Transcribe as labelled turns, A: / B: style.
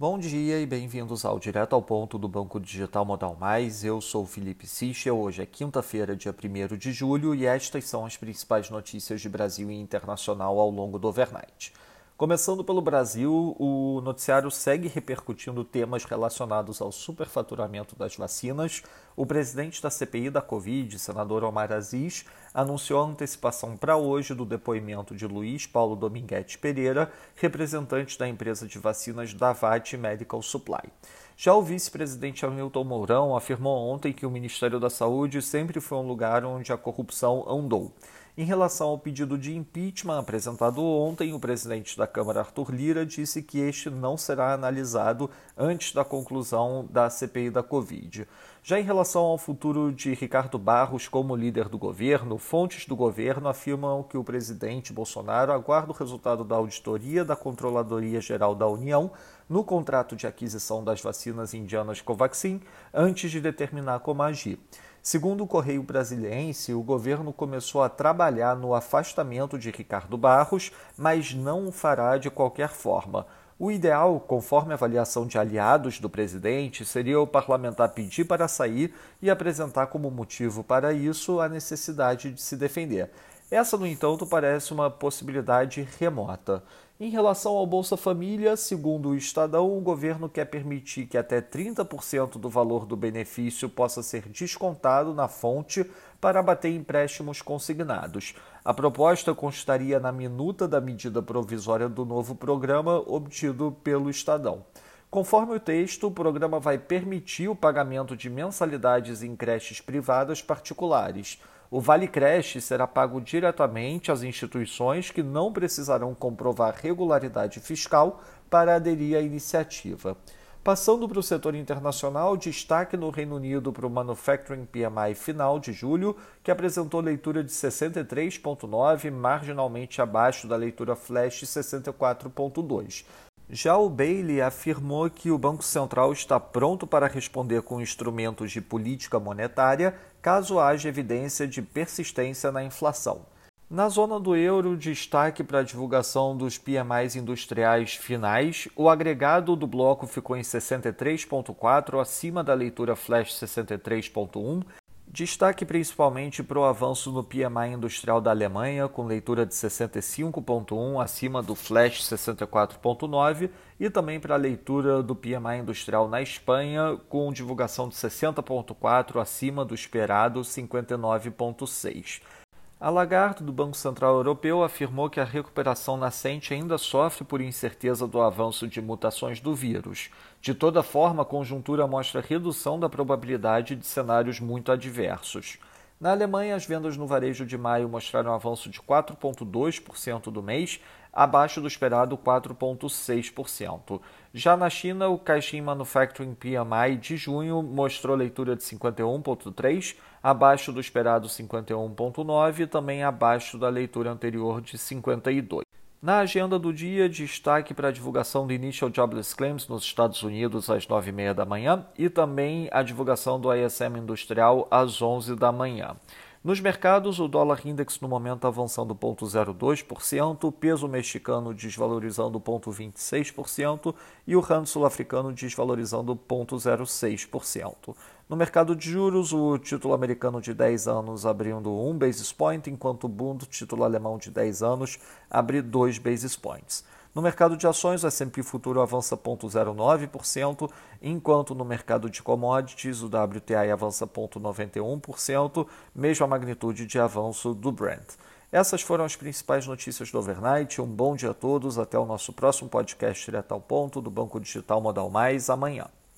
A: Bom dia e bem-vindos ao Direto ao Ponto do Banco Digital Modal Mais. Eu sou Felipe Sichel. Hoje é quinta-feira, dia 1 de julho, e estas são as principais notícias de Brasil e internacional ao longo do overnight. Começando pelo Brasil, o noticiário segue repercutindo temas relacionados ao superfaturamento das vacinas. O presidente da CPI da Covid, senador Omar Aziz, anunciou a antecipação para hoje do depoimento de Luiz Paulo Dominguete Pereira, representante da empresa de vacinas Davat Medical Supply. Já o vice-presidente Hamilton Mourão afirmou ontem que o Ministério da Saúde sempre foi um lugar onde a corrupção andou. Em relação ao pedido de impeachment apresentado ontem, o presidente da Câmara, Arthur Lira, disse que este não será analisado antes da conclusão da CPI da Covid. Já em relação ao futuro de Ricardo Barros como líder do governo, fontes do governo afirmam que o presidente Bolsonaro aguarda o resultado da auditoria da Controladoria Geral da União no contrato de aquisição das vacinas indianas Covaxin antes de determinar como agir. Segundo o Correio Brasiliense, o governo começou a trabalhar no afastamento de Ricardo Barros, mas não o fará de qualquer forma. O ideal, conforme a avaliação de aliados do presidente, seria o parlamentar pedir para sair e apresentar como motivo para isso a necessidade de se defender. Essa, no entanto, parece uma possibilidade remota. Em relação ao Bolsa Família, segundo o Estadão, o governo quer permitir que até 30% do valor do benefício possa ser descontado na fonte para abater empréstimos consignados. A proposta constaria na minuta da medida provisória do novo programa obtido pelo Estadão. Conforme o texto, o programa vai permitir o pagamento de mensalidades em creches privadas particulares. O Vale Creche será pago diretamente às instituições que não precisarão comprovar regularidade fiscal para aderir à iniciativa. Passando para o setor internacional, destaque no Reino Unido para o Manufacturing PMI final de julho, que apresentou leitura de 63,9, marginalmente abaixo da leitura flash 64,2. Já o Bailey afirmou que o Banco Central está pronto para responder com instrumentos de política monetária caso haja evidência de persistência na inflação. Na zona do euro, destaque para a divulgação dos PMIs industriais finais. O agregado do bloco ficou em 63,4, acima da leitura flash 63,1, Destaque principalmente para o avanço no PMI industrial da Alemanha, com leitura de 65,1 acima do flash 64,9, e também para a leitura do PMI industrial na Espanha, com divulgação de 60,4 acima do esperado 59,6. A Lagarde, do Banco Central Europeu, afirmou que a recuperação nascente ainda sofre por incerteza do avanço de mutações do vírus. De toda forma, a conjuntura mostra redução da probabilidade de cenários muito adversos. Na Alemanha, as vendas no varejo de maio mostraram um avanço de 4,2% do mês, abaixo do esperado 4,6%. Já na China, o Caixin Manufacturing PMI de junho mostrou leitura de 51,3%, abaixo do esperado 51,9% e também abaixo da leitura anterior de 52%. Na agenda do dia, destaque para a divulgação do Initial Jobless Claims nos Estados Unidos às 9h30 da manhã e também a divulgação do ISM Industrial às 11 da manhã. Nos mercados, o dólar index no momento avançando 0,02%, o peso mexicano desvalorizando 0,26% e o rand sul-africano desvalorizando 0,06%. No mercado de juros, o título americano de 10 anos abrindo 1 basis point, enquanto o Bund, título alemão de 10 anos, abre 2 basis points. No mercado de ações, o S&P Futuro avança 0,09%, enquanto no mercado de commodities, o WTI avança 0,91%, mesmo a magnitude de avanço do Brent. Essas foram as principais notícias do overnight. Um bom dia a todos. Até o nosso próximo podcast direto ao ponto do Banco Digital Modal Mais amanhã.